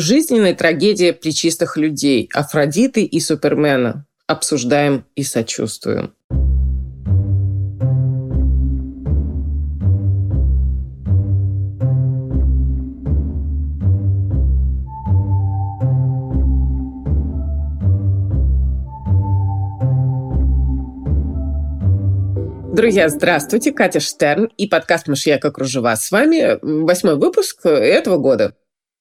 Жизненная трагедия плечистых людей, Афродиты и Супермена. Обсуждаем и сочувствуем. Друзья, здравствуйте. Катя Штерн и подкаст «Мышьяка кружева». С вами восьмой выпуск этого года.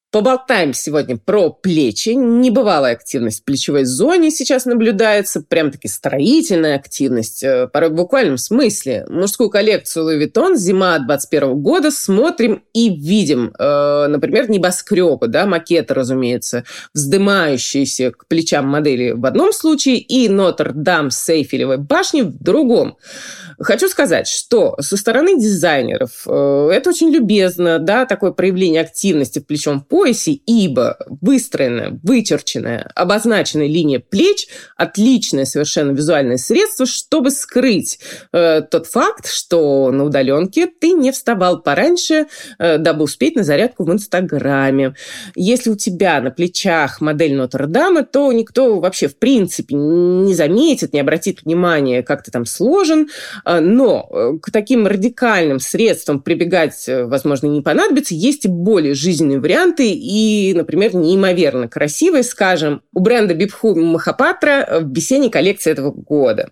Поболтаем сегодня про плечи. Небывалая активность в плечевой зоне сейчас наблюдается. Прям-таки строительная активность. Э, порой в буквальном смысле. Мужскую коллекцию Louis Vuitton зима 21 года смотрим и видим. Э, например, небоскребы, да, макеты, разумеется, вздымающиеся к плечам модели в одном случае и Нотр-Дам с Эйфелевой башни в другом. Хочу сказать, что со стороны дизайнеров э, это очень любезно, да, такое проявление активности в плечом поясе, ибо выстроенная, вычерченная, обозначенная линия плеч – отличное совершенно визуальное средство, чтобы скрыть э, тот факт, что на удаленке ты не вставал пораньше, э, дабы успеть на зарядку в Инстаграме. Если у тебя на плечах модель Нотр-Дама, то никто вообще в принципе не заметит, не обратит внимания, как ты там сложен, но э, к таким радикальным средствам прибегать, э, возможно, не понадобится. Есть и более жизненные варианты и, например, неимоверно красивые, скажем, у бренда Бибху Махапатра э, в весенней коллекции этого года.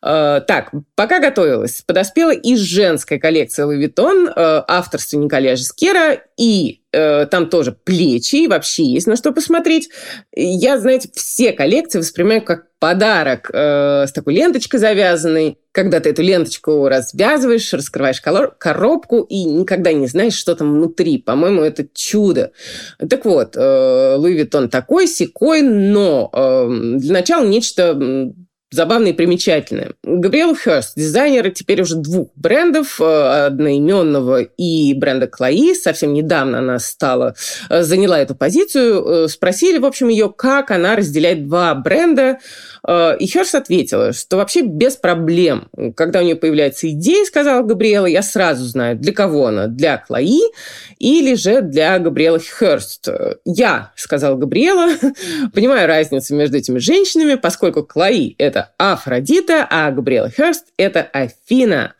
Так, пока готовилась, подоспела и женская коллекция Vuitton авторства Николя Жескера и Э, там тоже плечи, и вообще есть на что посмотреть. Я, знаете, все коллекции воспринимаю как подарок э, с такой ленточкой завязанной. Когда ты эту ленточку развязываешь, раскрываешь коробку и никогда не знаешь, что там внутри. По-моему, это чудо. Так вот, э, Луи Виттон такой, секой, но э, для начала нечто забавное и примечательное. Габриэл Херст, дизайнер теперь уже двух брендов, э, одноименного и бренда Клои. Совсем недавно она стала, э, заняла эту позицию. Э, спросили, в общем, ее, как она разделяет два бренда. И Херст ответила, что вообще без проблем. Когда у нее появляется идея, сказала Габриэла, я сразу знаю, для кого она. Для Клои или же для Габриэла Херст. Я, сказала Габриэла, понимаю разницу между этими женщинами, поскольку Клои – это это Афродита, а Габриэла Херст – это Афина.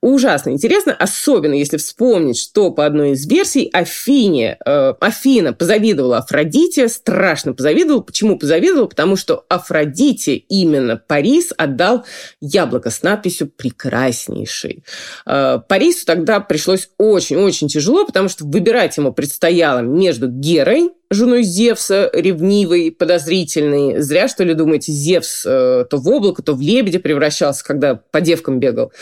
Ужасно интересно, особенно если вспомнить, что по одной из версий Афине, э, Афина позавидовала Афродите, страшно позавидовала. Почему позавидовала? Потому что Афродите именно Парис отдал яблоко с надписью «прекраснейший». Э, Парису тогда пришлось очень-очень тяжело, потому что выбирать ему предстояло между Герой, женой Зевса, ревнивой, подозрительной. Зря, что ли, думаете, Зевс э, то в облако, то в лебедя превращался, когда по девкам бегал.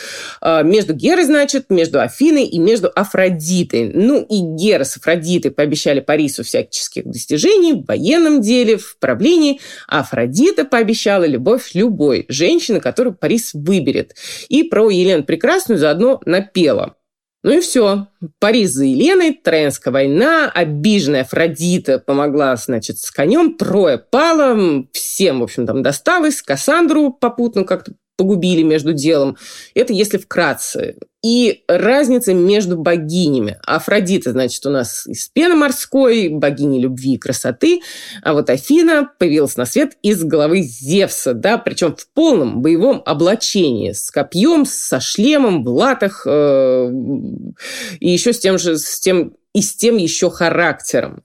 Э, между Герой, значит, между Афиной и между Афродитой. Ну, и Гера с Афродитой пообещали Парису всяческих достижений в военном деле, в правлении. А Афродита пообещала любовь любой женщины, которую Парис выберет. И про Елену Прекрасную заодно напела. Ну и все. Париж за Еленой, Троянская война, обиженная Афродита помогла, значит, с конем, Троя пала, всем, в общем, там досталось, Кассандру попутно как-то погубили между делом. Это если вкратце. И разница между богинями. Афродита, значит, у нас из пены морской, богини любви и красоты, а вот Афина появилась на свет из головы Зевса, да, причем в полном боевом облачении, с копьем, со шлемом, в латах, э, и еще с тем же, с тем и с тем еще характером.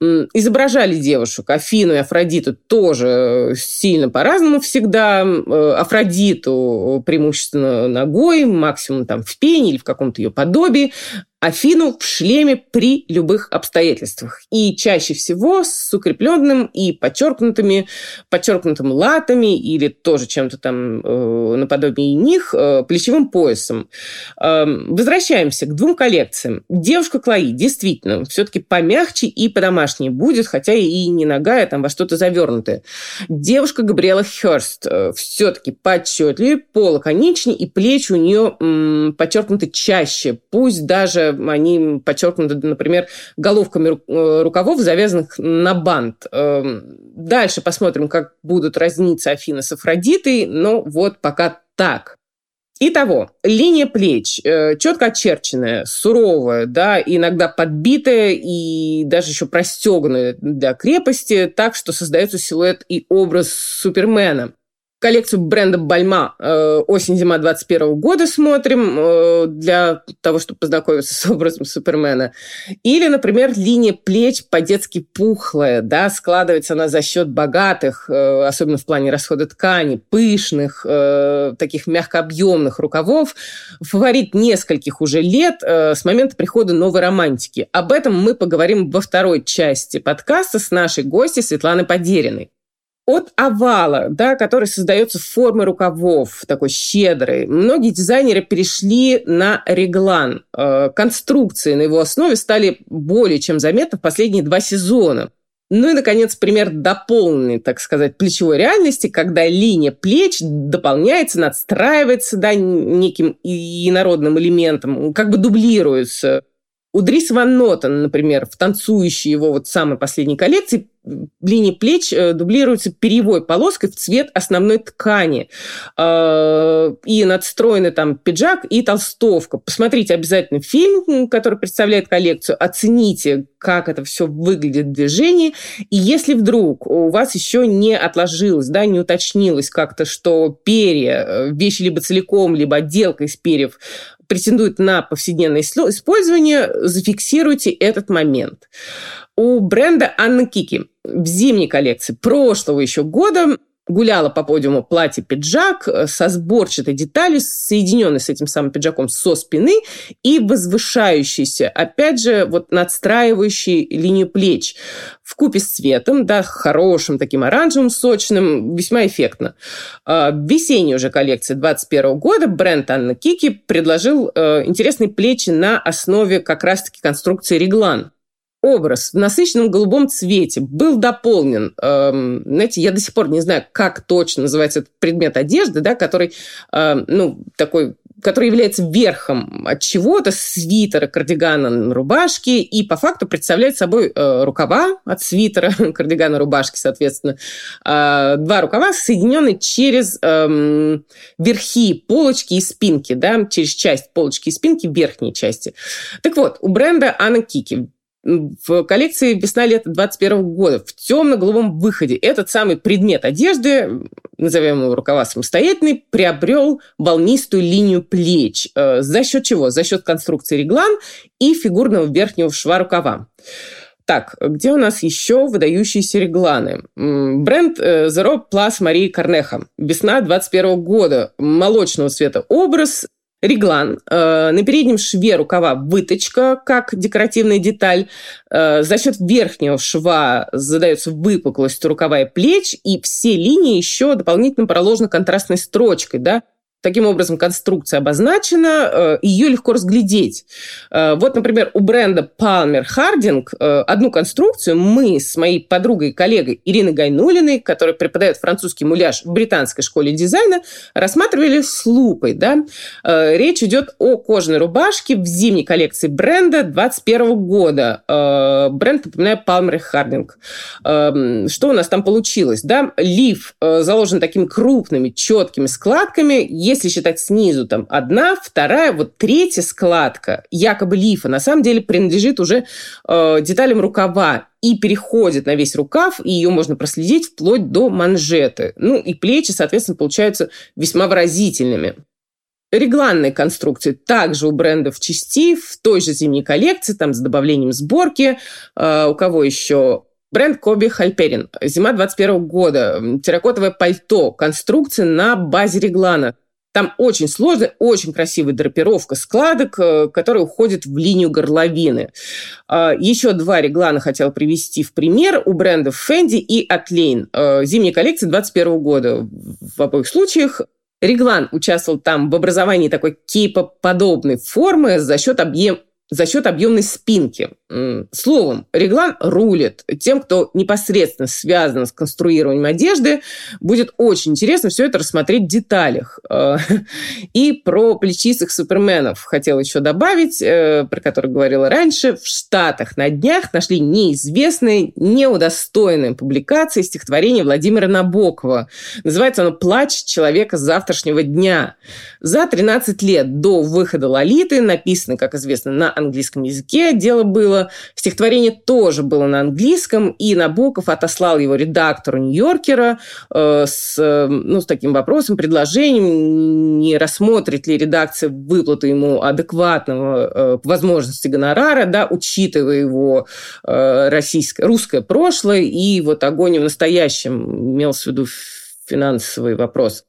Изображали девушек, Афину и Афродиту тоже сильно по-разному всегда. Э, Афродиту преимущественно ногой, максимум там в пене или в каком-то ее подобии. Афину в шлеме при любых обстоятельствах. И чаще всего с укрепленным и подчеркнутыми, подчеркнутым латами или тоже чем-то там э, наподобие них э, плечевым поясом. Э, возвращаемся к двум коллекциям. Девушка Клои действительно все-таки помягче и по-домашней будет, хотя и не ногая, там во что-то завернутое. Девушка Габриэла Херст э, все-таки поотчетливее, полаконичнее, и плечи у нее м, подчеркнуты чаще, пусть даже они подчеркнуты, например, головками э, рукавов, завязанных на бант. Эм, дальше посмотрим, как будут разниться Афина с Афродитой, но вот пока так. Итого, линия плеч э, четко очерченная, суровая, да, иногда подбитая и даже еще простеганная для крепости, так что создается силуэт и образ Супермена коллекцию бренда Бальма э, осень-зима 21 года смотрим э, для того, чтобы познакомиться с образом Супермена. Или, например, линия плеч по-детски пухлая, да, складывается она за счет богатых, э, особенно в плане расхода ткани, пышных, таких мягкообъемных рукавов. Фаворит нескольких уже лет с момента прихода новой романтики. Об этом мы поговорим во второй части подкаста с нашей гостью Светланой Подериной от овала, да, который создается в форме рукавов, такой щедрый, многие дизайнеры перешли на реглан. Э, конструкции на его основе стали более чем заметны в последние два сезона. Ну и, наконец, пример дополненной, так сказать, плечевой реальности, когда линия плеч дополняется, надстраивается да, неким инородным элементом, как бы дублируется. У Дрис Ван Нотен, например, в танцующей его вот самой последней коллекции линии плеч э, дублируются перьевой полоской в цвет основной ткани. Э, и надстроены там пиджак и толстовка. Посмотрите обязательно фильм, который представляет коллекцию, оцените, как это все выглядит в движении. И если вдруг у вас еще не отложилось, да, не уточнилось как-то, что перья, э, вещи либо целиком, либо отделка из перьев претендует на повседневное использование, зафиксируйте этот момент. У бренда Анна Кики в зимней коллекции прошлого еще года гуляла по подиуму платье-пиджак э, со сборчатой деталью, соединенной с этим самым пиджаком со спины и возвышающейся, опять же, вот надстраивающей линию плеч в купе с цветом, да, хорошим таким оранжевым, сочным, весьма эффектно. А, в весенней уже коллекции 2021 года бренд Анна Кики предложил э, интересные плечи на основе как раз-таки конструкции реглан образ в насыщенном голубом цвете был дополнен. Эм, знаете, я до сих пор не знаю, как точно называется этот предмет одежды, да, который, э, ну, такой который является верхом от чего-то, свитера, кардигана, рубашки, и по факту представляет собой э, рукава от свитера, кардигана, рубашки, соответственно. Э, два рукава, соединенные через э, верхи полочки и спинки, да, через часть полочки и спинки верхней части. Так вот, у бренда Анна Кики в коллекции весна-лето 21 года в темно-голубом выходе этот самый предмет одежды, назовем его рукава самостоятельный, приобрел волнистую линию плеч. Э, за счет чего? За счет конструкции реглан и фигурного верхнего шва рукава. Так, где у нас еще выдающиеся регланы? Бренд э, Zero Plus Марии Корнеха. Весна 21 года. Молочного цвета образ реглан. Э, на переднем шве рукава выточка, как декоративная деталь. Э, за счет верхнего шва задается выпуклость рукава и плеч, и все линии еще дополнительно проложены контрастной строчкой, да, Таким образом, конструкция обозначена, э, ее легко разглядеть. Э, вот, например, у бренда Palmer Harding э, одну конструкцию мы с моей подругой и коллегой Ириной Гайнулиной, которая преподает французский муляж в британской школе дизайна, рассматривали с лупой. Да? Речь идет о кожаной рубашке в зимней коллекции бренда 2021 года. Бренд, напоминаю, Palmer Harding. Эм, что у нас там получилось? Да? Лиф заложен такими крупными, четкими складками если считать снизу, там одна, вторая, вот третья складка, якобы лифа, на самом деле принадлежит уже э, деталям рукава и переходит на весь рукав, и ее можно проследить вплоть до манжеты. Ну и плечи, соответственно, получаются весьма выразительными. Регланные конструкции также у брендов части в той же зимней коллекции, там с добавлением сборки. Э, у кого еще? Бренд Коби Хальперин. Зима 21 года. Терракотовое пальто. Конструкция на базе реглана. Там очень сложная, очень красивая драпировка складок, э, которая уходит в линию горловины. А, еще два реглана хотел привести в пример у брендов Fendi и Atlane. Э, зимняя коллекция 2021 года. В обоих случаях Реглан участвовал там в образовании такой кейпоподобной формы за счет объем, за счет объемной спинки. Словом, реглан рулит. Тем, кто непосредственно связан с конструированием одежды, будет очень интересно все это рассмотреть в деталях. Э, и про плечистых суперменов хотела еще добавить, э, про который говорила раньше. В Штатах на днях нашли неизвестные, неудостоенные публикации стихотворения Владимира Набокова. Называется оно «Плач человека завтрашнего дня». За 13 лет до выхода «Лолиты» написано, как известно, на английском языке дело было. Стихотворение тоже было на английском, и Набоков отослал его редактору Нью-Йоркера э, с, ну, с таким вопросом, предложением, не рассмотрит ли редакция выплату ему адекватного э, возможности гонорара, да, учитывая его э, российское, русское прошлое и вот огонь в настоящем, имелся в виду финансовый вопрос.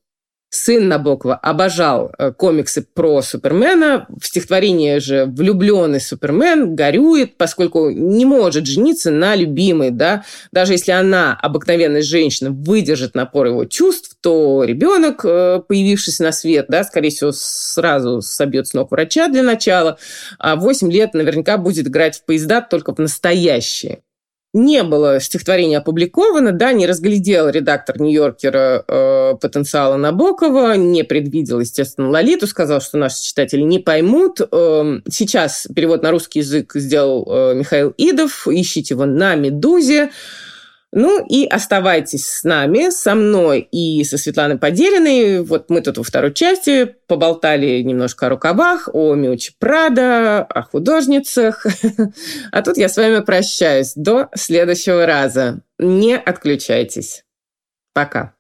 Сын Набокова обожал э, комиксы про Супермена. В стихотворении же влюбленный Супермен горюет, поскольку не может жениться на любимой. Да? Даже если она, обыкновенная женщина, выдержит напор его чувств, то ребенок, э, появившийся на свет, да, скорее всего, сразу собьет с ног врача для начала, а 8 лет наверняка будет играть в поезда только в настоящие не было стихотворения опубликовано, да, не разглядел редактор Нью-Йоркера э, потенциала Набокова, не предвидел, естественно, Лолиту, сказал, что наши читатели не поймут. Э, сейчас перевод на русский язык сделал э, Михаил Идов, ищите его на «Медузе». Ну и оставайтесь с нами, со мной и со Светланой Поделиной. Вот мы тут во второй части поболтали немножко о рукавах, о Миучи Прада, о художницах. А тут я с вами прощаюсь. До следующего раза. Не отключайтесь. Пока.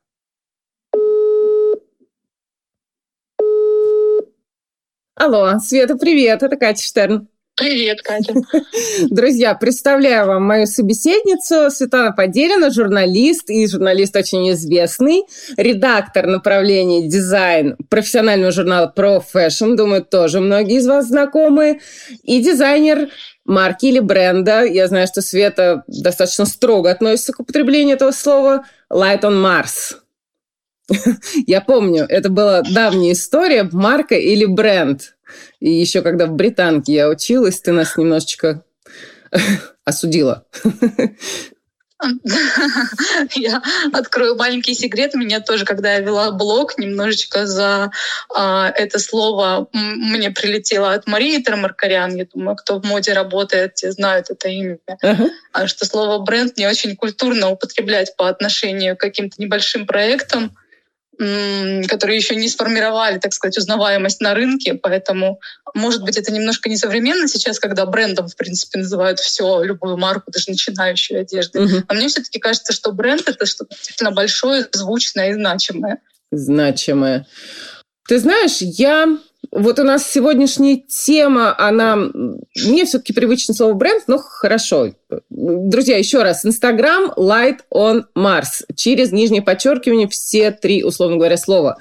Алло, Света, привет, это Катя Штерн. Привет, Катя. Друзья, представляю вам мою собеседницу Светлана Поделина, журналист и журналист очень известный, редактор направления дизайн профессионального журнала Pro Fashion, думаю, тоже многие из вас знакомы, и дизайнер марки или бренда. Я знаю, что Света достаточно строго относится к употреблению этого слова. Light on Mars. Я помню, это была давняя история, марка или бренд. И еще когда в британке я училась, ты нас немножечко осудила. Я открою маленький секрет. Меня тоже, когда я вела блог, немножечко за а, это слово мне прилетело от Марии Трамаркарян. Я думаю, кто в моде работает, те знают это имя. Uh-huh. А что слово бренд не очень культурно употреблять по отношению к каким-то небольшим проектам которые еще не сформировали, так сказать, узнаваемость на рынке, поэтому, может быть, это немножко несовременно сейчас, когда брендом, в принципе, называют все, любую марку, даже начинающую одежды. Угу. А мне все-таки кажется, что бренд — это что-то действительно большое, звучное и значимое. Значимое. Ты знаешь, я вот у нас сегодняшняя тема, она... Мне все-таки привычно слово бренд, но хорошо. Друзья, еще раз. Инстаграм Light on Mars. Через нижнее подчеркивание все три, условно говоря, слова.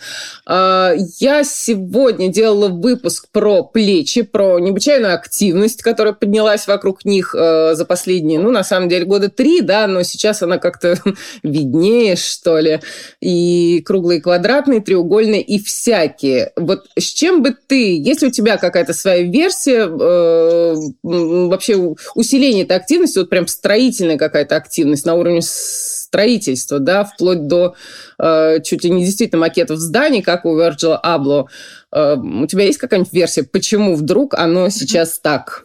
А, я сегодня делала выпуск про плечи, про необычайную активность, которая поднялась вокруг них э, за последние, ну, на самом деле, года три, да, но сейчас она как-то виднее, что ли. И круглые, квадратные, треугольные, и всякие. Вот с чем бы ты, если у тебя какая-то своя версия э, вообще усиления этой активности, вот прям строительная какая-то активность на уровне строительства, да, вплоть до э, чуть ли не действительно макетов зданий, как у Virgil Abloh. Э, у тебя есть какая-нибудь версия, почему вдруг оно сейчас так?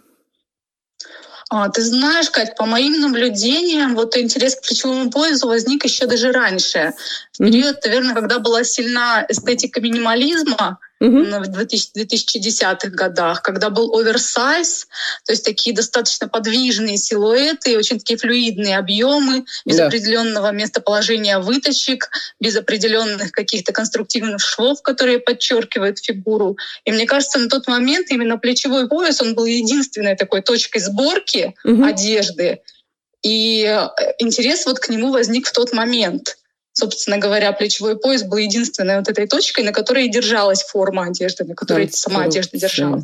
А, ты знаешь, Кать, по моим наблюдениям, вот интерес к ключевому поясу возник еще даже раньше. В период, наверное, когда была сильна эстетика минимализма, в 2010-х годах, когда был оверсайз, то есть такие достаточно подвижные силуэты, очень такие флюидные объемы, без да. определенного местоположения выточек, без определенных каких-то конструктивных швов, которые подчеркивают фигуру. И мне кажется, на тот момент именно плечевой пояс, он был единственной такой точкой сборки угу. одежды. И э, интерес вот к нему возник в тот момент собственно говоря, плечевой пояс был единственной вот этой точкой, на которой держалась форма одежды, на которой Там сама одежда держалась.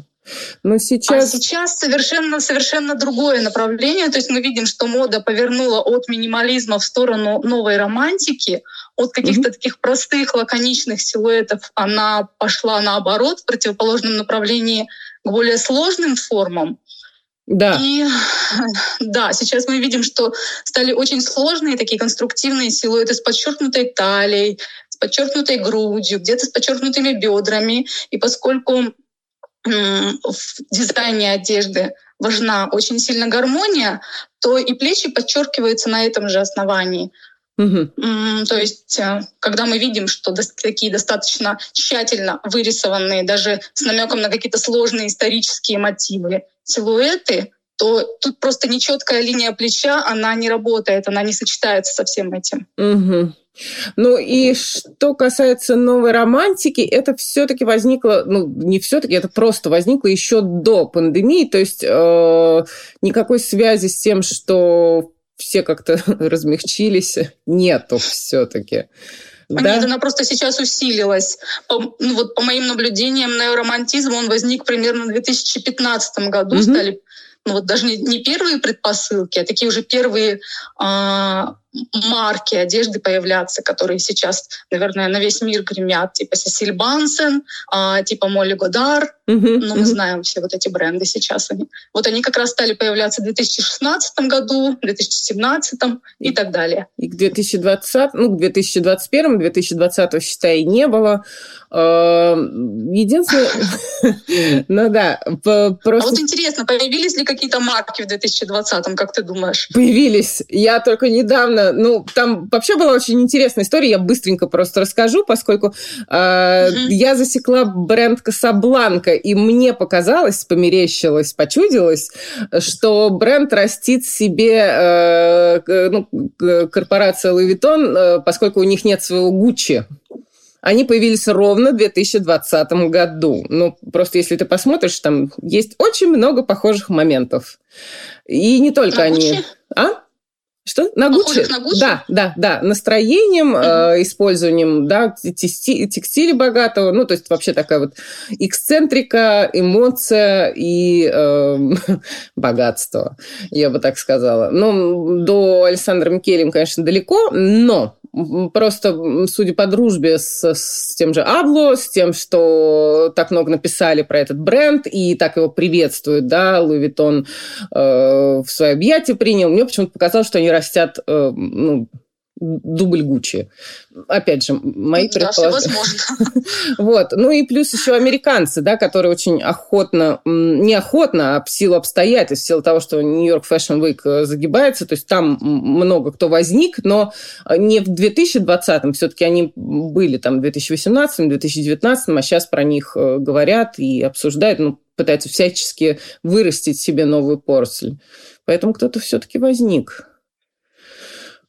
Но сейчас... А сейчас совершенно, совершенно другое направление. То есть мы видим, что мода повернула от минимализма в сторону новой романтики, от каких-то mm-hmm. таких простых, лаконичных силуэтов она пошла наоборот, в противоположном направлении к более сложным формам. Да. И да, сейчас мы видим, что стали очень сложные такие конструктивные силуэты с подчеркнутой талией, с подчеркнутой грудью, где-то с подчеркнутыми бедрами. И поскольку в дизайне одежды важна очень сильно гармония, то и плечи подчеркиваются на этом же основании. Угу. То есть, э, когда мы видим, что такие достаточно тщательно вырисованные, даже с намеком на какие-то сложные исторические мотивы, силуэты, то тут просто нечеткая линия плеча, она не работает, она не сочетается со всем этим. Угу. Ну и что касается новой романтики, это все-таки возникло, ну не все-таки, это просто возникло еще до пандемии, то есть э, никакой связи с тем, что все как-то размягчились, нету все-таки. Да? Нет, она просто сейчас усилилась. По, ну, вот по моим наблюдениям, неоромантизм, он возник примерно в 2015 году. Угу. Стали ну, вот даже не, не первые предпосылки, а такие уже первые а, марки одежды появляться, которые сейчас, наверное, на весь мир гремят, типа Сесиль Бансен, а, типа Молли Годар. Ну, мы знаем все вот эти бренды сейчас. Они. Вот они как раз стали появляться в 2016 году, 2017 и так далее. И к 2020, ну, к 2021, 2020, считай, не было. А, единственное... Ну да, просто... А вот интересно, появились ли какие-то марки в 2020, как ты думаешь? Появились. Я только недавно ну, там вообще была очень интересная история, я быстренько просто расскажу, поскольку э, угу. я засекла бренд Касабланка, и мне показалось, померещилось, почудилось, что бренд растит себе э, ну, корпорация Louis Vuitton, э, поскольку у них нет своего Гуччи. Они появились ровно в 2020 году. Ну, просто если ты посмотришь, там есть очень много похожих моментов. И не только На они... Гуччи? А? Что? На Гуччи? на Гуччи? Да, да, да. Настроением, mm-hmm. э, использованием да, тексти- текстиля богатого. Ну, то есть вообще такая вот эксцентрика, эмоция и э, богатство, я бы так сказала. Ну, до Александра Микелем, конечно, далеко, но просто, судя по дружбе с, с тем же Абло, с тем, что так много написали про этот бренд и так его приветствуют, да, Луи Виттон э, в свои объятия принял, мне почему-то показалось, что они растят э, ну, дубль Гуччи. Опять же, мои да, предположения. вот. Ну и плюс еще американцы, да, которые очень охотно, неохотно, а в силу обстоятельств, в силу того, что Нью-Йорк Fashion Week э, загибается, то есть там много кто возник, но не в 2020-м, все-таки они были там в 2018-м, 2019-м, а сейчас про них э, говорят и обсуждают, ну, пытаются всячески вырастить себе новую порцию. Поэтому кто-то все-таки возник.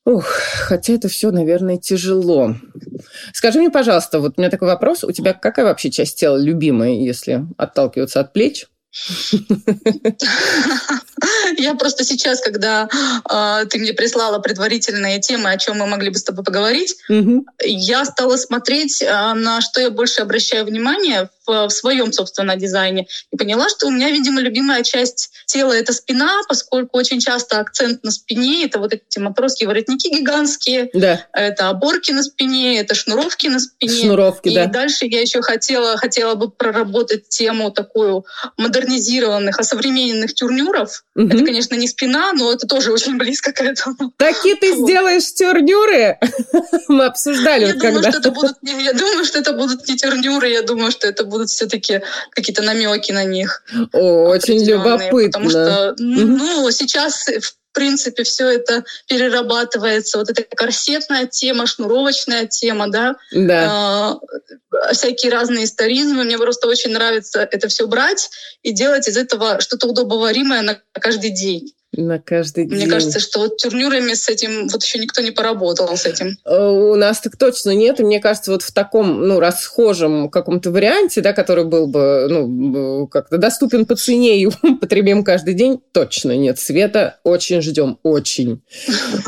Ух, хотя это все, наверное, тяжело. Скажи мне, пожалуйста, вот у меня такой вопрос. У тебя какая вообще часть тела любимая, если отталкиваться от плеч? Я просто сейчас, когда э, ты мне прислала предварительные темы, о чем мы могли бы с тобой поговорить, угу. я стала смотреть, э, на что я больше обращаю внимание в, в своем, собственно, дизайне. И поняла, что у меня, видимо, любимая часть тела — это спина, поскольку очень часто акцент на спине — это вот эти матросские воротники гигантские, да. это оборки на спине, это шнуровки на спине. Шнуровки, и да. дальше я еще хотела, хотела бы проработать тему такую модернизированных, осовремененных тюрнюров. Угу. Это, конечно, не спина, но это тоже очень близко к этому. Такие ты вот. сделаешь тюрнюры? Мы обсуждали я вот думаю, когда. Что это будут, я думаю, что это будут не тюрнюры, я думаю, что это будут все-таки какие-то намеки на них. О, очень любопытно. Потому что, ну, сейчас в принципе, все это перерабатывается. Вот эта корсетная тема, шнуровочная тема, да, да. Э, всякие разные историзмы. Мне просто очень нравится это все брать и делать из этого что-то удобоваримое на каждый день. На каждый день. Мне кажется, что вот тюрнюрами с этим вот еще никто не поработал с этим. Э, у нас так точно нет. И мне кажется, вот в таком, ну, расхожем каком-то варианте, да, который был бы, ну, как-то доступен по цене и потребим каждый день, точно нет. Света очень ждем, очень.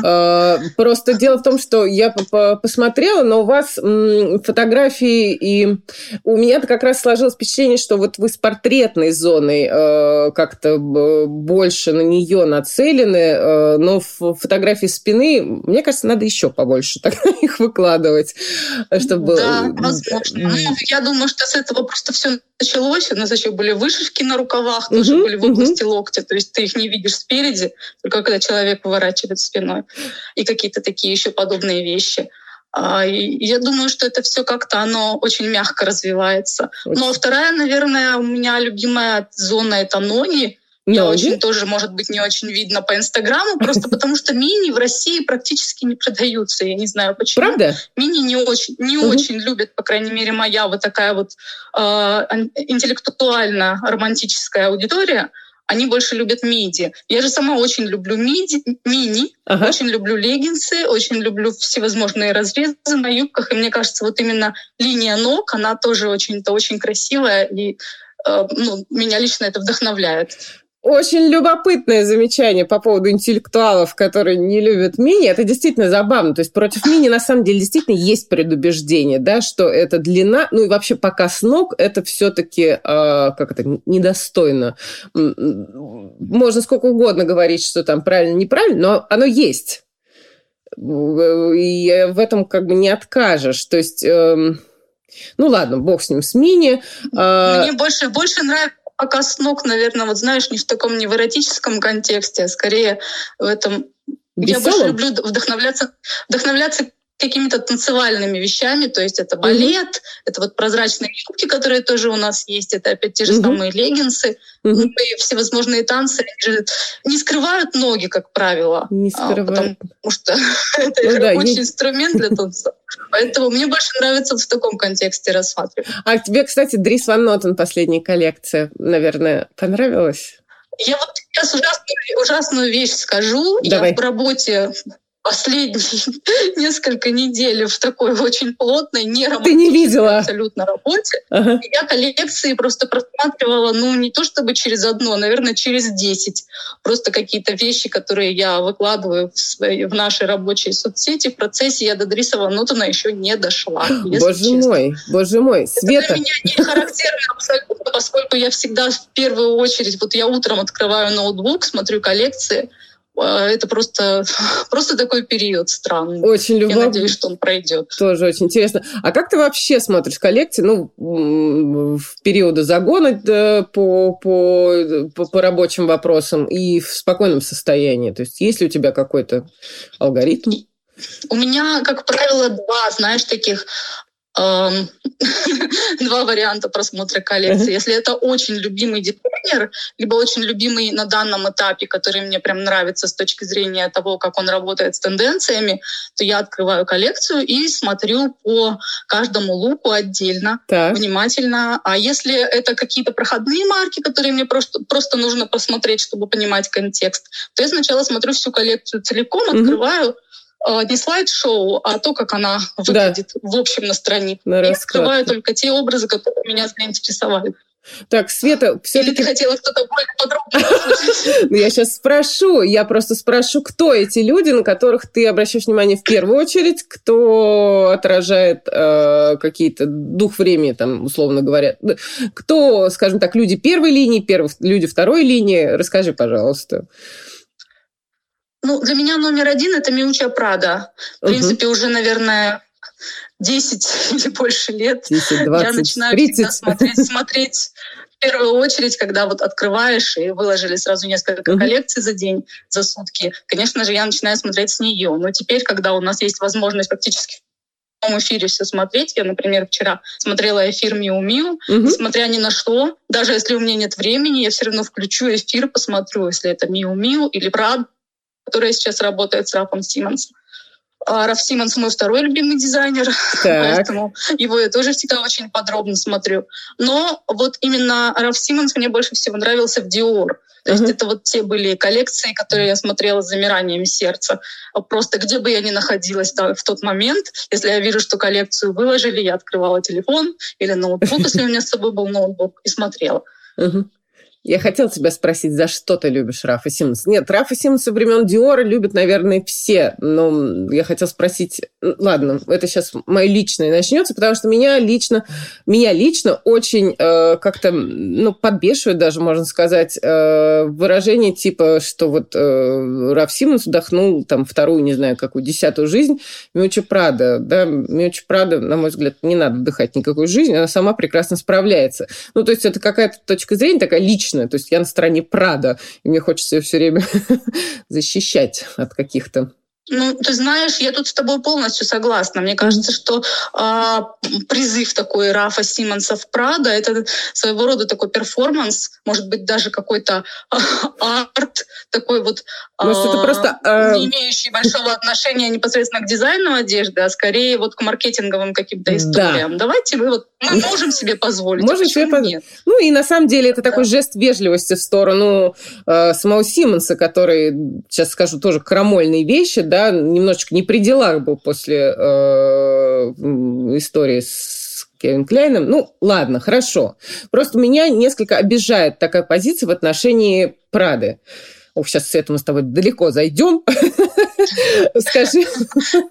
Э, просто дело в том, что я посмотрела, но у вас фотографии, и у меня как раз сложилось впечатление, что вот вы с портретной зоной э, как-то больше на нее, на нацелены, э, но фотографии спины, мне кажется, надо еще побольше тогда их выкладывать, чтобы... Да, возможно. Ну, я думаю, что с этого просто все началось. У нас еще были вышивки на рукавах, тоже угу, были в области угу. локтя, то есть ты их не видишь спереди, только когда человек поворачивает спиной. И какие-то такие еще подобные вещи. А, я думаю, что это все как-то оно очень мягко развивается. Очень. Ну а вторая, наверное, у меня любимая зона это ноги. Я очень тоже, может быть, не очень видно по Инстаграму, просто потому что мини в России практически не продаются. Я не знаю почему. Правда? Мини не очень, не угу. очень любят, по крайней мере, моя вот такая вот э, интеллектуально романтическая аудитория они больше любят миди. Я же сама очень люблю миди, мини, ага. очень люблю леггинсы, очень люблю всевозможные разрезы на юбках. И мне кажется, вот именно линия ног, она тоже очень-то очень красивая. И э, ну, меня лично это вдохновляет. Очень любопытное замечание по поводу интеллектуалов, которые не любят мини. Это действительно забавно. То есть против мини на самом деле действительно есть предубеждение, да, что это длина, ну и вообще показ ног, это все-таки, э, как это, недостойно. Можно сколько угодно говорить, что там правильно, неправильно, но оно есть. И в этом как бы не откажешь. То есть... Э, ну ладно, бог с ним, с мини. А Мне больше, больше нравится показ ног, наверное, вот знаешь, не в таком не в эротическом контексте, а скорее в этом... Веселым? Я больше люблю вдохновляться, вдохновляться какими-то танцевальными вещами, то есть это балет, mm-hmm. это вот прозрачные юбки, которые тоже у нас есть, это опять те же mm-hmm. самые леггинсы, mm-hmm. ну, и всевозможные танцы, они же не скрывают ноги, как правило, не а, скрывают. потому что это ну, да, очень инструмент для танца. Поэтому мне больше нравится в таком контексте рассматривать. А тебе, кстати, Дрис Ван Нотен последняя коллекция, наверное, понравилась? Я вот сейчас ужасную, ужасную вещь скажу. Давай. Я в работе последние несколько недель в такой очень плотной, не Ты не видела. абсолютно работе. Ага. Я коллекции просто просматривала, ну, не то чтобы через одно, наверное, через десять. Просто какие-то вещи, которые я выкладываю в, свои, в нашей рабочей соцсети. В процессе я до Дриса Нотона еще не дошла. Боже честно. мой, боже мой, Света. Это для меня не характерно абсолютно, поскольку я всегда в первую очередь, вот я утром открываю ноутбук, смотрю коллекции, это просто, просто такой период странный. Очень любопытно. Я надеюсь, что он пройдет. Тоже очень интересно. А как ты вообще смотришь коллекции, ну, в периоды загона да, по, по, по, по рабочим вопросам и в спокойном состоянии? То есть есть ли у тебя какой-то алгоритм? У меня, как правило, два, знаешь, таких два варианта просмотра коллекции. Если это очень любимый дизайнер, либо очень любимый на данном этапе, который мне прям нравится с точки зрения того, как он работает с тенденциями, то я открываю коллекцию и смотрю по каждому луку отдельно, так. внимательно. А если это какие-то проходные марки, которые мне просто, просто нужно посмотреть, чтобы понимать контекст, то я сначала смотрю всю коллекцию целиком, открываю, не слайд-шоу, а то, как она выглядит да. в общем на странице. На Я открываю только те образы, которые меня заинтересовали. Так, Света, все-таки... ты хотела что-то более подробно Ну, я сейчас спрошу, я просто спрошу, кто эти люди, на которых ты обращаешь внимание в первую очередь, кто отражает э, какие-то дух времени, там, условно говоря. Кто, скажем так, люди первой линии, перв... люди второй линии? Расскажи, пожалуйста. Ну, для меня номер один — это Миуча Прада. В угу. принципе, уже, наверное, 10 или больше лет 10, 20, я начинаю 30. всегда смотреть, смотреть в первую очередь, когда вот открываешь и выложили сразу несколько mm-hmm. коллекций за день, за сутки, конечно же, я начинаю смотреть с нее. Но теперь, когда у нас есть возможность фактически в прямом эфире все смотреть, я, например, вчера смотрела эфир Миу Миу, mm-hmm. несмотря ни на что, даже если у меня нет времени, я все равно включу эфир, посмотрю, если это Миу Миу или Прад, которая сейчас работает с Рафом Симмонсом. А Раф Симмонс мой второй любимый дизайнер, так. поэтому его я тоже всегда очень подробно смотрю. Но вот именно Раф Симмонс мне больше всего нравился в Диор. То uh-huh. есть это вот те были коллекции, которые я смотрела с замиранием сердца. Просто где бы я ни находилась да, в тот момент, если я вижу, что коллекцию выложили, я открывала телефон или ноутбук, если у меня с собой был ноутбук, и смотрела. Uh-huh. Я хотел тебя спросить, за что ты любишь Рафа Симмонса? Нет, Рафа Симмонса времен Диора любят, наверное, все. Но я хотел спросить... Ладно, это сейчас мое личное начнется, потому что меня лично, меня лично очень э, как-то ну, подбешивает даже, можно сказать, э, выражение типа, что вот э, Раф Симмонс вдохнул там вторую, не знаю, какую, десятую жизнь Миочи Прада. Да? Миочи Прада, на мой взгляд, не надо вдыхать никакую жизнь, она сама прекрасно справляется. Ну, то есть это какая-то точка зрения такая личная личное. То есть я на стороне Прада, и мне хочется ее все время защищать от каких-то ну, ты знаешь, я тут с тобой полностью согласна. Мне кажется, что э, призыв такой Рафа Симмонса в Прада — это своего рода такой перформанс, может быть, даже какой-то э, арт, такой вот э, может, это просто, э... не имеющий большого отношения непосредственно к дизайну одежды, а скорее вот к маркетинговым каким-то историям. Да. Давайте мы вот мы можем себе позволить. Можем себе позволить. Ну и на самом деле это да. такой жест вежливости в сторону э, самого Симмонса, который, сейчас скажу, тоже крамольные вещи, да, да, немножечко не при делах был после э, истории с Кевин Кляйном. Ну, ладно, хорошо. Просто меня несколько обижает такая позиция в отношении Прады. Ох, сейчас с этим мы с тобой далеко зайдем. Скажи,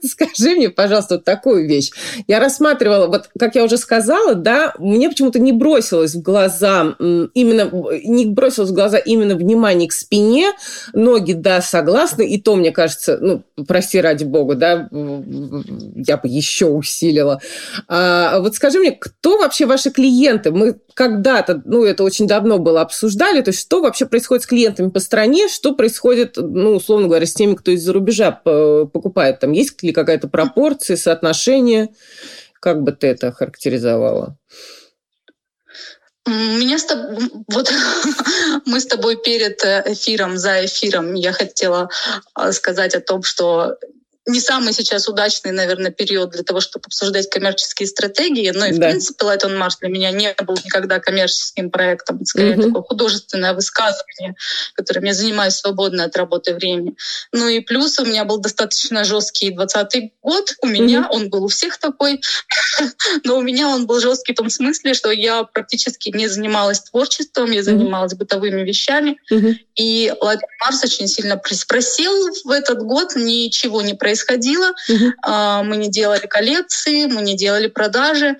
скажи мне, пожалуйста, вот такую вещь. Я рассматривала, вот как я уже сказала, да, мне почему-то не бросилось в глаза именно, не бросилось в глаза именно внимание к спине, ноги, да, согласны, и то, мне кажется, ну, прости ради бога, да, я бы еще усилила. А вот скажи мне, кто вообще ваши клиенты? Мы когда-то, ну, это очень давно было, обсуждали, то есть что вообще происходит с клиентами по стране, что происходит, ну, условно говоря, с теми, кто из-за рубежа рубежа покупает? Там есть ли какая-то пропорция, соотношение? Как бы ты это характеризовала? Меня с тобой, вот мы с тобой перед э, эфиром, за эфиром, я хотела э, сказать о том, что не самый сейчас удачный, наверное, период для того, чтобы обсуждать коммерческие стратегии. Но и, в да. принципе, Light on Mars для меня не был никогда коммерческим проектом. Это скорее mm-hmm. такое художественное высказывание, которым я занимаюсь свободно от работы времени. Ну и плюс у меня был достаточно жесткий 20 год. У меня mm-hmm. он был у всех такой. Но у меня он был жесткий в том смысле, что я практически не занималась творчеством, я занималась бытовыми вещами. И on Mars очень сильно просил в этот год, ничего не происходило. Угу. Мы не делали коллекции, мы не делали продажи.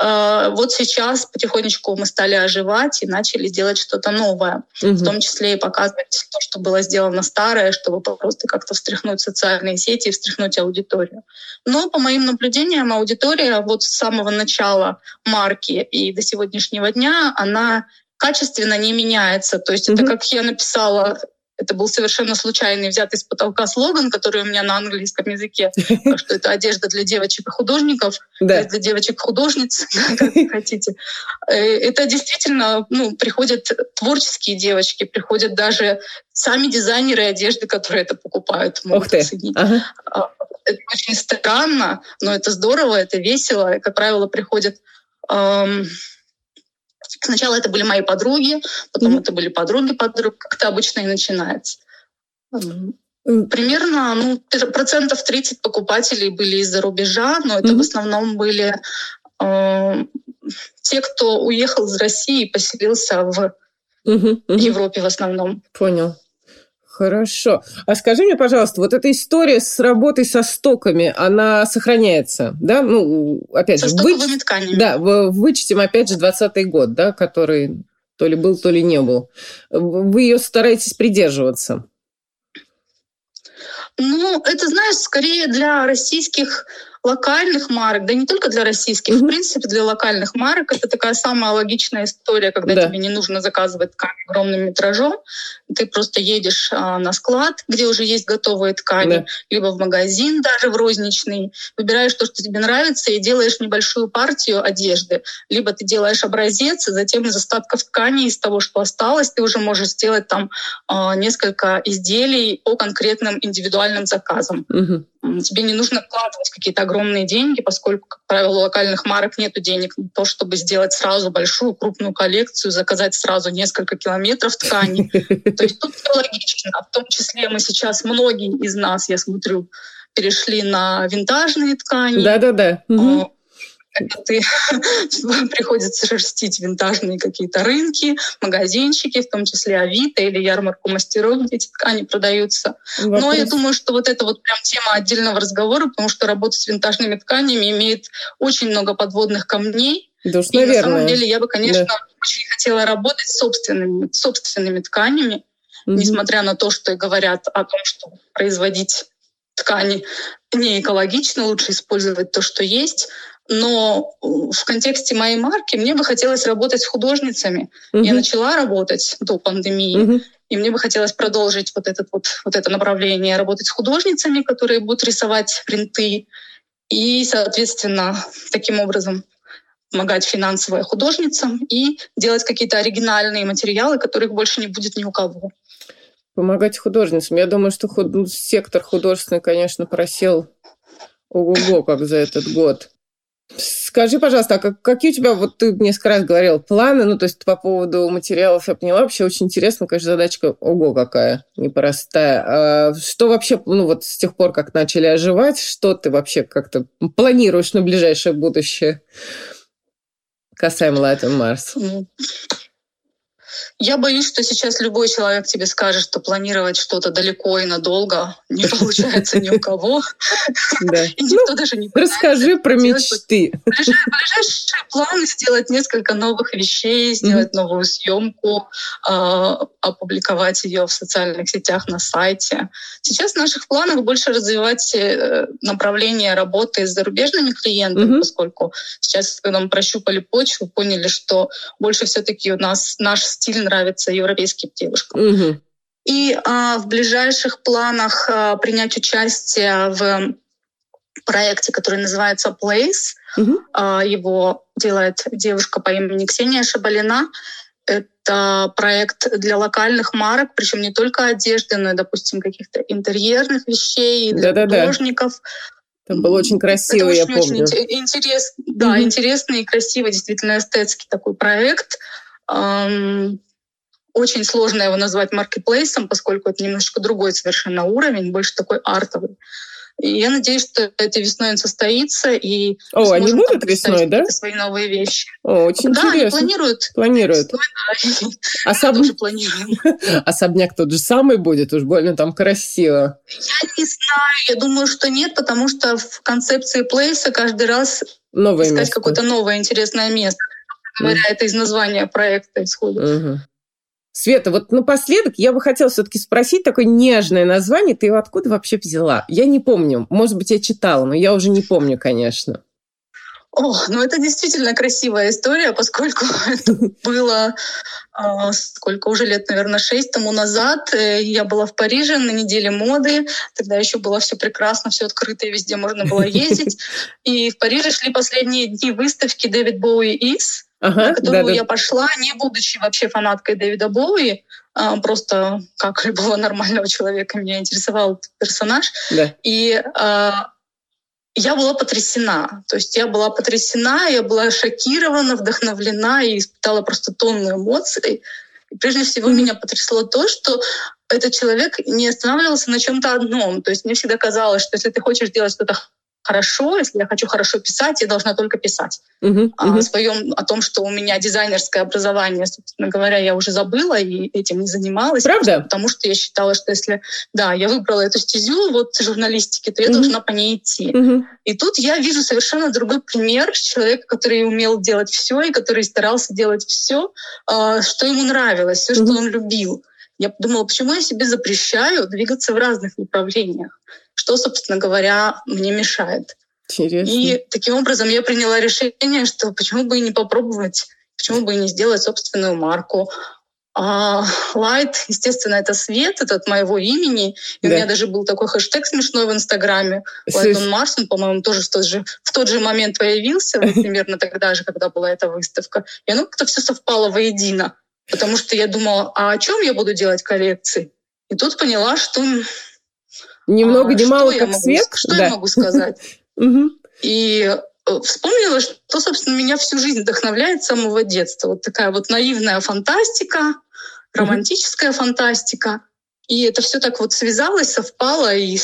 А, вот сейчас потихонечку мы стали оживать и начали делать что-то новое, угу. в том числе и показывать то, что было сделано старое, чтобы просто как-то встряхнуть социальные сети и встряхнуть аудиторию. Но по моим наблюдениям аудитория вот с самого начала марки и до сегодняшнего дня она качественно не меняется. То есть mm это как я написала это был совершенно случайный, взятый с потолка слоган, который у меня на английском языке, что это одежда для девочек и художников, для девочек-художниц, как хотите. Э, это действительно, ну, приходят творческие девочки, приходят даже сами дизайнеры одежды, которые это покупают, могут оценить. Ага. Это очень странно, но это здорово, это весело. И, как правило, приходят эм, Сначала это были мои подруги, потом mm-hmm. это были подруги подруг, как-то обычно и начинается. Примерно ну, процентов 30 покупателей были из-за рубежа, но это mm-hmm. в основном были э, те, кто уехал из России и поселился в mm-hmm. Европе в основном. Понял. Хорошо. А скажи мне, пожалуйста, вот эта история с работой со стоками, она сохраняется, да? Ну, опять со же, выч... тканями. Да, вычтем опять же 20 год, да, который то ли был, то ли не был. Вы ее стараетесь придерживаться? Ну, это, знаешь, скорее для российских локальных марок, да не только для российских, mm-hmm. в принципе, для локальных марок это такая самая логичная история, когда да. тебе не нужно заказывать ткань огромным метражом, ты просто едешь а, на склад, где уже есть готовые ткани, да. либо в магазин даже в розничный, выбираешь то, что тебе нравится, и делаешь небольшую партию одежды, либо ты делаешь образец, и затем из остатков ткани, из того, что осталось, ты уже можешь сделать там а, несколько изделий по конкретным индивидуальным заказам. Mm-hmm. Тебе не нужно вкладывать какие-то огромные деньги, поскольку, как правило, у локальных марок нет денег на то, чтобы сделать сразу большую крупную коллекцию, заказать сразу несколько километров ткани. То есть тут все логично. В том числе мы сейчас, многие из нас, я смотрю, перешли на винтажные ткани. Да-да-да. Это ты приходится шерстить винтажные какие-то рынки, магазинчики, в том числе Авито или ярмарку мастеров, где эти ткани продаются. Вопрос. Но я думаю, что вот это вот прям тема отдельного разговора, потому что работа с винтажными тканями имеет очень много подводных камней. Да уж, и наверное. на самом деле я бы, конечно, да. очень хотела работать с собственными, собственными тканями, mm-hmm. несмотря на то, что говорят о том, что производить ткани не экологично, лучше использовать то, что есть. Но в контексте моей марки мне бы хотелось работать с художницами. Угу. Я начала работать до пандемии, угу. и мне бы хотелось продолжить вот, этот вот, вот это направление, работать с художницами, которые будут рисовать принты, и, соответственно, таким образом помогать финансово художницам и делать какие-то оригинальные материалы, которых больше не будет ни у кого. Помогать художницам. Я думаю, что худ... сектор художественный, конечно, просел ого-го как за этот год. Скажи, пожалуйста, а как, какие у тебя, вот ты несколько раз говорил, планы, ну, то есть по поводу материалов я поняла, вообще очень интересно, конечно, задачка, ого, какая непростая. А что вообще, ну, вот с тех пор, как начали оживать, что ты вообще как-то планируешь на ближайшее будущее касаемо Light on Mars? Я боюсь, что сейчас любой человек тебе скажет, что планировать что-то далеко и надолго не получается ни у кого. И никто ну, даже не Расскажи про мечты. Ближайшие планы сделать несколько новых вещей, сделать новую съемку, а, опубликовать ее в социальных сетях на сайте. Сейчас в наших планах больше развивать э, направление работы с зарубежными клиентами, поскольку сейчас, когда мы прощупали почву, поняли, что больше все-таки у нас наш стиль нравится европейским девушкам. Угу. И а, в ближайших планах а, принять участие в проекте, который называется Place. Угу. А, его делает девушка по имени Ксения Шабалина. Это проект для локальных марок, причем не только одежды, но и, допустим, каких-то интерьерных вещей, для Да-да-да. художников. Там было очень красиво, Это я очень, помню. Очень интерес, да, mm интересный и красивый, действительно эстетский такой проект. Очень сложно его назвать маркетплейсом, поскольку это немножко другой совершенно уровень, больше такой артовый. И я надеюсь, что это весной он состоится, и О, они будут весной, да? Свои новые вещи. О, очень да, интересно. они планируют. Планируют. Весной, да. Особ... тоже планируем. Особняк тот же самый будет, уж больно там красиво. Я не знаю, я думаю, что нет, потому что в концепции плейса каждый раз Новое искать какое-то новое интересное место. Говоря, это из названия проекта исходит. Угу. Света, вот напоследок я бы хотела все-таки спросить такое нежное название. Ты его откуда вообще взяла? Я не помню. Может быть, я читала, но я уже не помню, конечно. О, ну это действительно красивая история, поскольку это было э, сколько уже лет, наверное, шесть тому назад. Э, я была в Париже на неделе моды. Тогда еще было все прекрасно, все открыто, и везде можно было ездить. И в Париже шли последние дни выставки Дэвид Боуи Из ага, на которую да, да. я пошла, не будучи вообще фанаткой Дэвида Боуи, а, просто как любого нормального человека меня интересовал этот персонаж. Да. И а, я была потрясена. То есть я была потрясена, я была шокирована, вдохновлена и испытала просто тонну эмоций. И прежде всего меня потрясло то, что этот человек не останавливался на чем-то одном. То есть мне всегда казалось, что если ты хочешь делать что-то хорошо, если я хочу хорошо писать, я должна только писать. Uh-huh, uh-huh. О своем, о том, что у меня дизайнерское образование, собственно говоря, я уже забыла и этим не занималась. Правда? Потому что я считала, что если, да, я выбрала эту стезю вот журналистики, то я uh-huh. должна по ней идти. Uh-huh. И тут я вижу совершенно другой пример человека, который умел делать все и который старался делать все, а, что ему нравилось, все, uh-huh. что он любил. Я подумала, почему я себе запрещаю двигаться в разных направлениях? Что, собственно говоря, мне мешает? Интересно. И таким образом я приняла решение, что почему бы и не попробовать, почему бы и не сделать собственную марку. А Light, естественно, это свет, это от моего имени. И да. у меня даже был такой хэштег смешной в Инстаграме. Light on Mars, он, по-моему, тоже в тот же, в тот же момент появился, примерно тогда же, когда была эта выставка. И оно как-то все совпало воедино. Потому что я думала, а о чем я буду делать коллекции? И тут поняла, что... Ни много, а, ни мало, как могу, свет. Что да. я могу сказать? И э, вспомнила, что, собственно, меня всю жизнь вдохновляет с самого детства. Вот такая вот наивная фантастика, романтическая фантастика. И это все так вот связалось, совпало и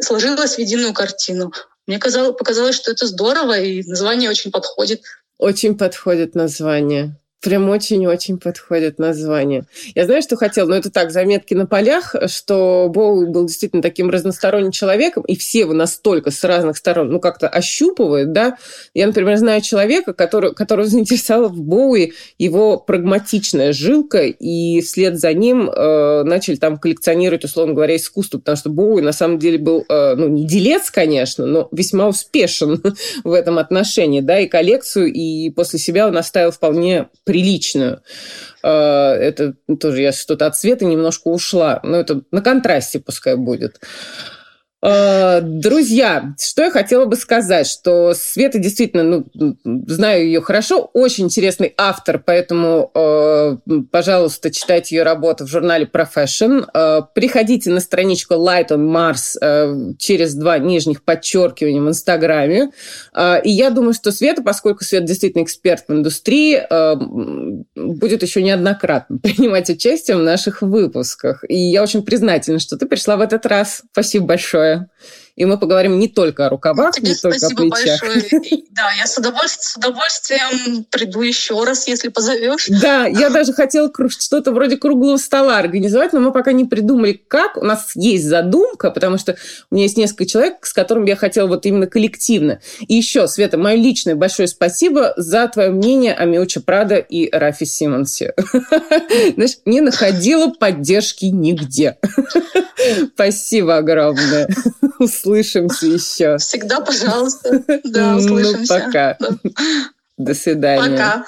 сложилось в единую картину. мне казалось, показалось, что это здорово, и название очень подходит. Очень подходит название. Прям очень-очень подходит название. Я знаю, что хотел, но это так, заметки на полях, что Боуи был действительно таким разносторонним человеком, и все его настолько с разных сторон, ну, как-то ощупывают, да. Я, например, знаю человека, который, которого заинтересовала в Боуи его прагматичная жилка, и вслед за ним э, начали там коллекционировать, условно говоря, искусство, потому что Боуи на самом деле был, э, ну, не делец, конечно, но весьма успешен в этом отношении, да, и коллекцию, и после себя он оставил вполне приличную. А, это тоже я что-то от цвета немножко ушла. Но это на контрасте пускай будет. А, друзья, что я хотела бы сказать, что Света действительно, ну, знаю ее хорошо, очень интересный автор, поэтому, э, пожалуйста, читайте ее работу в журнале Profession. Э, приходите на страничку Light on Mars э, через два нижних подчеркивания в Инстаграме. Э, и я думаю, что Света, поскольку Света действительно эксперт в индустрии, э, будет еще неоднократно принимать участие в наших выпусках. И я очень признательна, что ты пришла в этот раз. Спасибо большое большое. И мы поговорим не только о рукавах, Тебе не только о плечах. Большое. Да, я с удовольствием, с удовольствием приду еще раз, если позовешь. Да, я даже хотела что-то вроде круглого стола организовать, но мы пока не придумали, как. У нас есть задумка, потому что у меня есть несколько человек, с которыми я хотела вот именно коллективно. И еще, Света, мое личное большое спасибо за твое мнение о Миуче Прада и Рафи Симонсе. Знаешь, не находила поддержки нигде. Спасибо огромное. Услышимся еще. Всегда, пожалуйста. Да, ну, услышимся. Ну, пока. До свидания. Пока.